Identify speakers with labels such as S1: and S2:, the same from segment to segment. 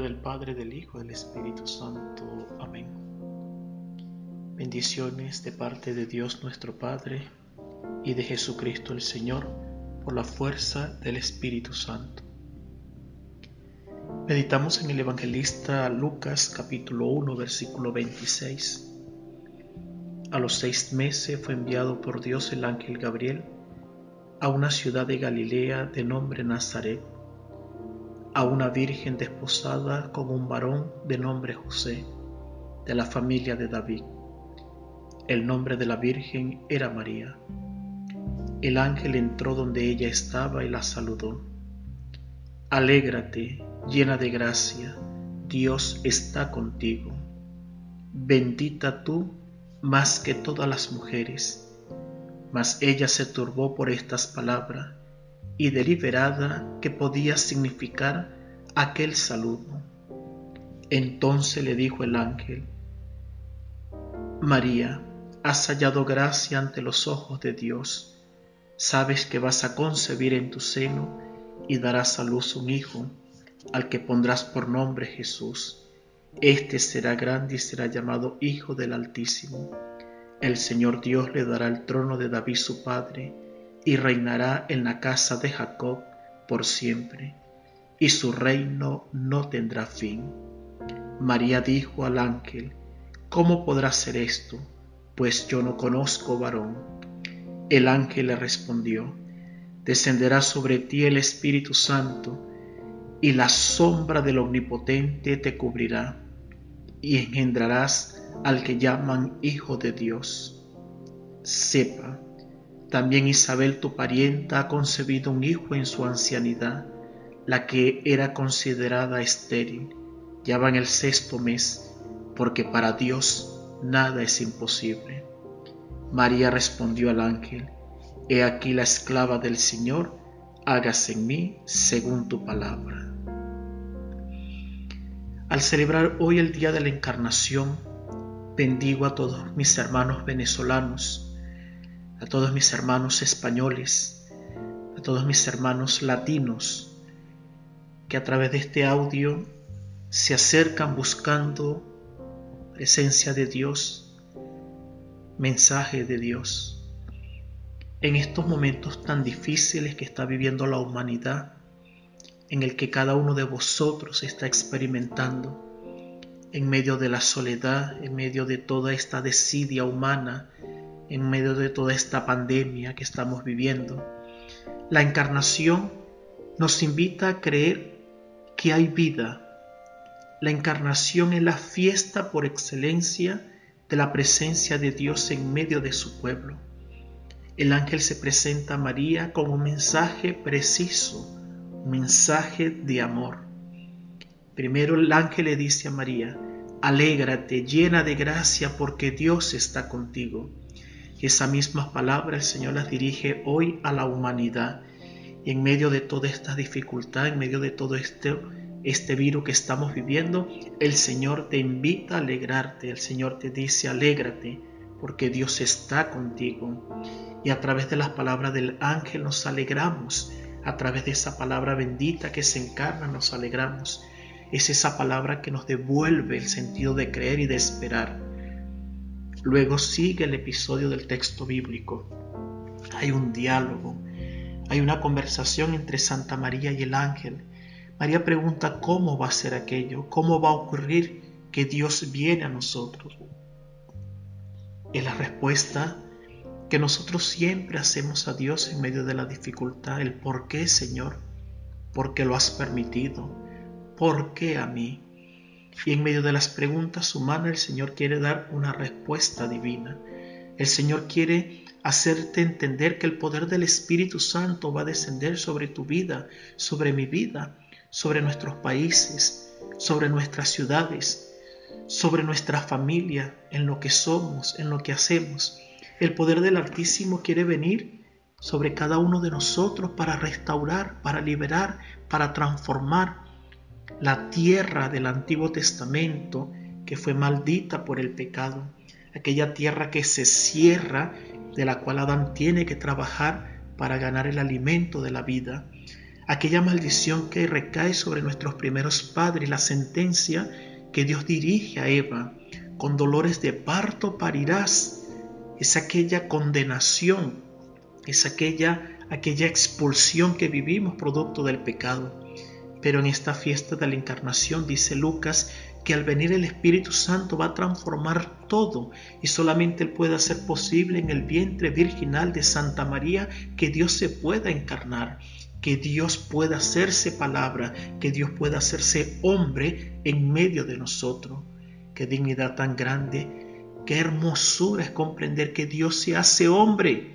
S1: del Padre, del Hijo, del Espíritu Santo. Amén. Bendiciones de parte de Dios nuestro Padre y de Jesucristo el Señor por la fuerza del Espíritu Santo. Meditamos en el evangelista Lucas capítulo 1 versículo 26. A los seis meses fue enviado por Dios el ángel Gabriel a una ciudad de Galilea de nombre Nazaret a una virgen desposada con un varón de nombre José, de la familia de David. El nombre de la virgen era María. El ángel entró donde ella estaba y la saludó. Alégrate, llena de gracia, Dios está contigo. Bendita tú más que todas las mujeres. Mas ella se turbó por estas palabras y deliberada que podía significar aquel saludo. Entonces le dijo el ángel, María, has hallado gracia ante los ojos de Dios. Sabes que vas a concebir en tu seno y darás a luz un hijo, al que pondrás por nombre Jesús. Este será grande y será llamado Hijo del Altísimo. El Señor Dios le dará el trono de David su padre, y reinará en la casa de Jacob por siempre, y su reino no tendrá fin. María dijo al ángel, ¿Cómo podrá ser esto? Pues yo no conozco varón. El ángel le respondió, Descenderá sobre ti el Espíritu Santo, y la sombra del Omnipotente te cubrirá, y engendrarás al que llaman Hijo de Dios. Sepa también Isabel, tu parienta, ha concebido un hijo en su ancianidad, la que era considerada estéril. Ya va en el sexto mes, porque para Dios nada es imposible. María respondió al ángel, He aquí la esclava del Señor, hágase en mí según tu palabra. Al celebrar hoy el Día de la Encarnación, bendigo a todos mis hermanos venezolanos, a todos mis hermanos españoles, a todos mis hermanos latinos, que a través de este audio se acercan buscando presencia de Dios, mensaje de Dios. En estos momentos tan difíciles que está viviendo la humanidad, en el que cada uno de vosotros está experimentando, en medio de la soledad, en medio de toda esta desidia humana, en medio de toda esta pandemia que estamos viviendo. La encarnación nos invita a creer que hay vida. La encarnación es la fiesta por excelencia de la presencia de Dios en medio de su pueblo. El ángel se presenta a María con un mensaje preciso, un mensaje de amor. Primero el ángel le dice a María, alégrate llena de gracia porque Dios está contigo esa misma palabra el Señor las dirige hoy a la humanidad. Y en medio de toda esta dificultad, en medio de todo este, este virus que estamos viviendo, el Señor te invita a alegrarte. El Señor te dice, alégrate, porque Dios está contigo. Y a través de las palabras del ángel nos alegramos. A través de esa palabra bendita que se encarna nos alegramos. Es esa palabra que nos devuelve el sentido de creer y de esperar. Luego sigue el episodio del texto bíblico. Hay un diálogo, hay una conversación entre Santa María y el ángel. María pregunta cómo va a ser aquello, cómo va a ocurrir que Dios viene a nosotros. Es la respuesta que nosotros siempre hacemos a Dios en medio de la dificultad, el por qué Señor, por qué lo has permitido, por qué a mí. Y en medio de las preguntas humanas el Señor quiere dar una respuesta divina. El Señor quiere hacerte entender que el poder del Espíritu Santo va a descender sobre tu vida, sobre mi vida, sobre nuestros países, sobre nuestras ciudades, sobre nuestra familia, en lo que somos, en lo que hacemos. El poder del Altísimo quiere venir sobre cada uno de nosotros para restaurar, para liberar, para transformar, la tierra del Antiguo Testamento que fue maldita por el pecado, aquella tierra que se cierra, de la cual Adán tiene que trabajar para ganar el alimento de la vida, aquella maldición que recae sobre nuestros primeros padres, la sentencia que Dios dirige a Eva, con dolores de parto parirás, es aquella condenación, es aquella, aquella expulsión que vivimos producto del pecado. Pero en esta fiesta de la encarnación dice Lucas que al venir el Espíritu Santo va a transformar todo y solamente Él puede hacer posible en el vientre virginal de Santa María que Dios se pueda encarnar, que Dios pueda hacerse palabra, que Dios pueda hacerse hombre en medio de nosotros. Qué dignidad tan grande, qué hermosura es comprender que Dios se hace hombre,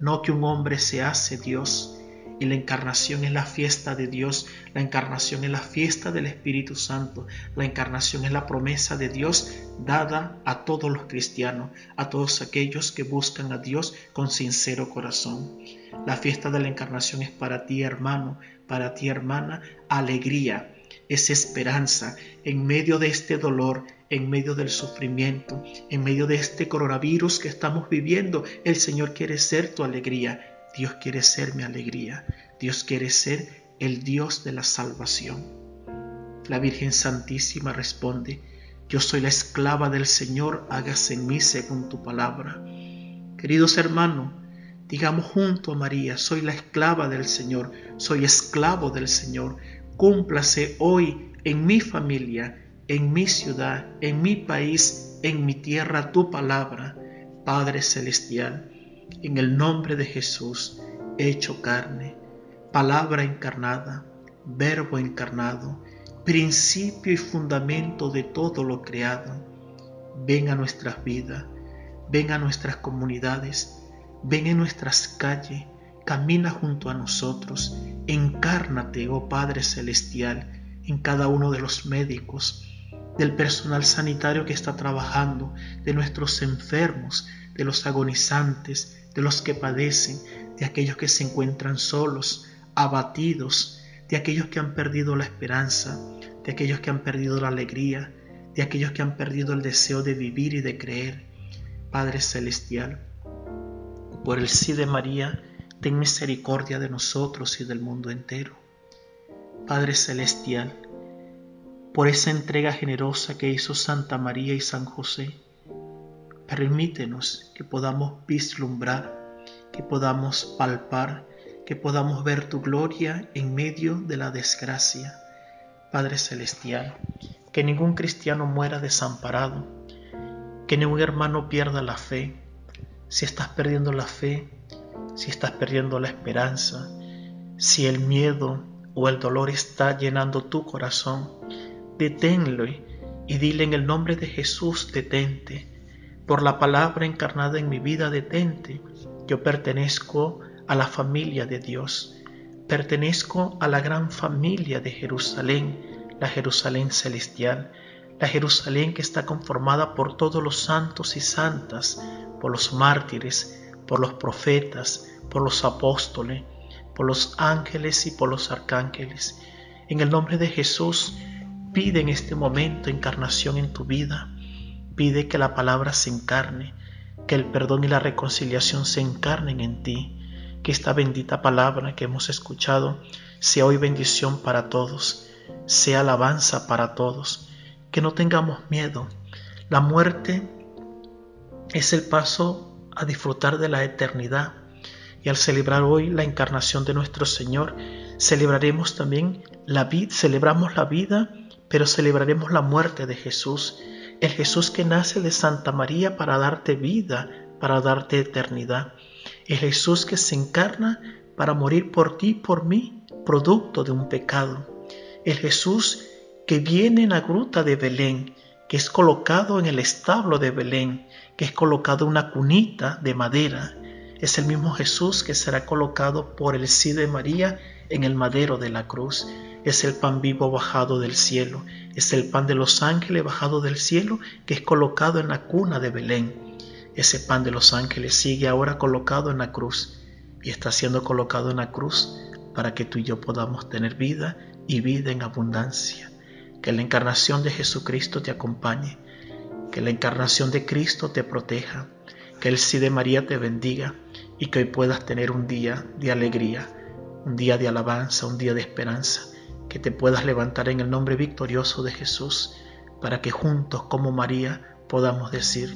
S1: no que un hombre se hace Dios y la encarnación es la fiesta de Dios, la encarnación es la fiesta del Espíritu Santo, la encarnación es la promesa de Dios dada a todos los cristianos, a todos aquellos que buscan a Dios con sincero corazón. La fiesta de la encarnación es para ti hermano, para ti hermana, alegría, es esperanza en medio de este dolor, en medio del sufrimiento, en medio de este coronavirus que estamos viviendo. El Señor quiere ser tu alegría Dios quiere ser mi alegría. Dios quiere ser el Dios de la salvación. La Virgen Santísima responde, yo soy la esclava del Señor, hágase en mí según tu palabra. Queridos hermanos, digamos junto a María, soy la esclava del Señor, soy esclavo del Señor. Cúmplase hoy en mi familia, en mi ciudad, en mi país, en mi tierra tu palabra, Padre Celestial en el nombre de Jesús, hecho carne, palabra encarnada, verbo encarnado, principio y fundamento de todo lo creado. Ven a nuestras vidas, ven a nuestras comunidades, ven en nuestras calles, camina junto a nosotros, encárnate, oh Padre Celestial, en cada uno de los médicos, del personal sanitario que está trabajando, de nuestros enfermos, de los agonizantes, de los que padecen, de aquellos que se encuentran solos, abatidos, de aquellos que han perdido la esperanza, de aquellos que han perdido la alegría, de aquellos que han perdido el deseo de vivir y de creer. Padre Celestial, por el sí de María, ten misericordia de nosotros y del mundo entero. Padre Celestial, por esa entrega generosa que hizo Santa María y San José, Permítenos que podamos vislumbrar, que podamos palpar, que podamos ver tu gloria en medio de la desgracia. Padre Celestial, que ningún cristiano muera desamparado, que ningún hermano pierda la fe. Si estás perdiendo la fe, si estás perdiendo la esperanza, si el miedo o el dolor está llenando tu corazón, deténlo y dile en el nombre de Jesús, detente por la palabra encarnada en mi vida, detente. Yo pertenezco a la familia de Dios. Pertenezco a la gran familia de Jerusalén, la Jerusalén celestial, la Jerusalén que está conformada por todos los santos y santas, por los mártires, por los profetas, por los apóstoles, por los ángeles y por los arcángeles. En el nombre de Jesús, pide en este momento encarnación en tu vida Pide que la palabra se encarne, que el perdón y la reconciliación se encarnen en ti, que esta bendita palabra que hemos escuchado sea hoy bendición para todos, sea alabanza para todos, que no tengamos miedo. La muerte es el paso a disfrutar de la eternidad y al celebrar hoy la encarnación de nuestro Señor, celebraremos también la vida, celebramos la vida, pero celebraremos la muerte de Jesús el Jesús que nace de Santa María para darte vida, para darte eternidad. El Jesús que se encarna para morir por ti y por mí, producto de un pecado. El Jesús que viene en la gruta de Belén, que es colocado en el establo de Belén, que es colocado una cunita de madera. Es el mismo Jesús que será colocado por el sí de María en el madero de la cruz es el pan vivo bajado del cielo, es el pan de los ángeles bajado del cielo que es colocado en la cuna de Belén. Ese pan de los ángeles sigue ahora colocado en la cruz y está siendo colocado en la cruz para que tú y yo podamos tener vida y vida en abundancia. Que la encarnación de Jesucristo te acompañe, que la encarnación de Cristo te proteja, que el sí de María te bendiga y que hoy puedas tener un día de alegría un día de alabanza, un día de esperanza, que te puedas levantar en el nombre victorioso de Jesús, para que juntos como María podamos decir,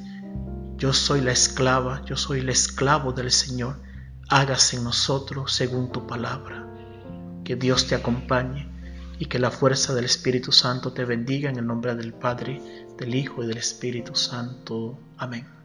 S1: yo soy la esclava, yo soy el esclavo del Señor, hágase en nosotros según tu palabra. Que Dios te acompañe y que la fuerza del Espíritu Santo te bendiga en el nombre del Padre, del Hijo y del Espíritu Santo. Amén.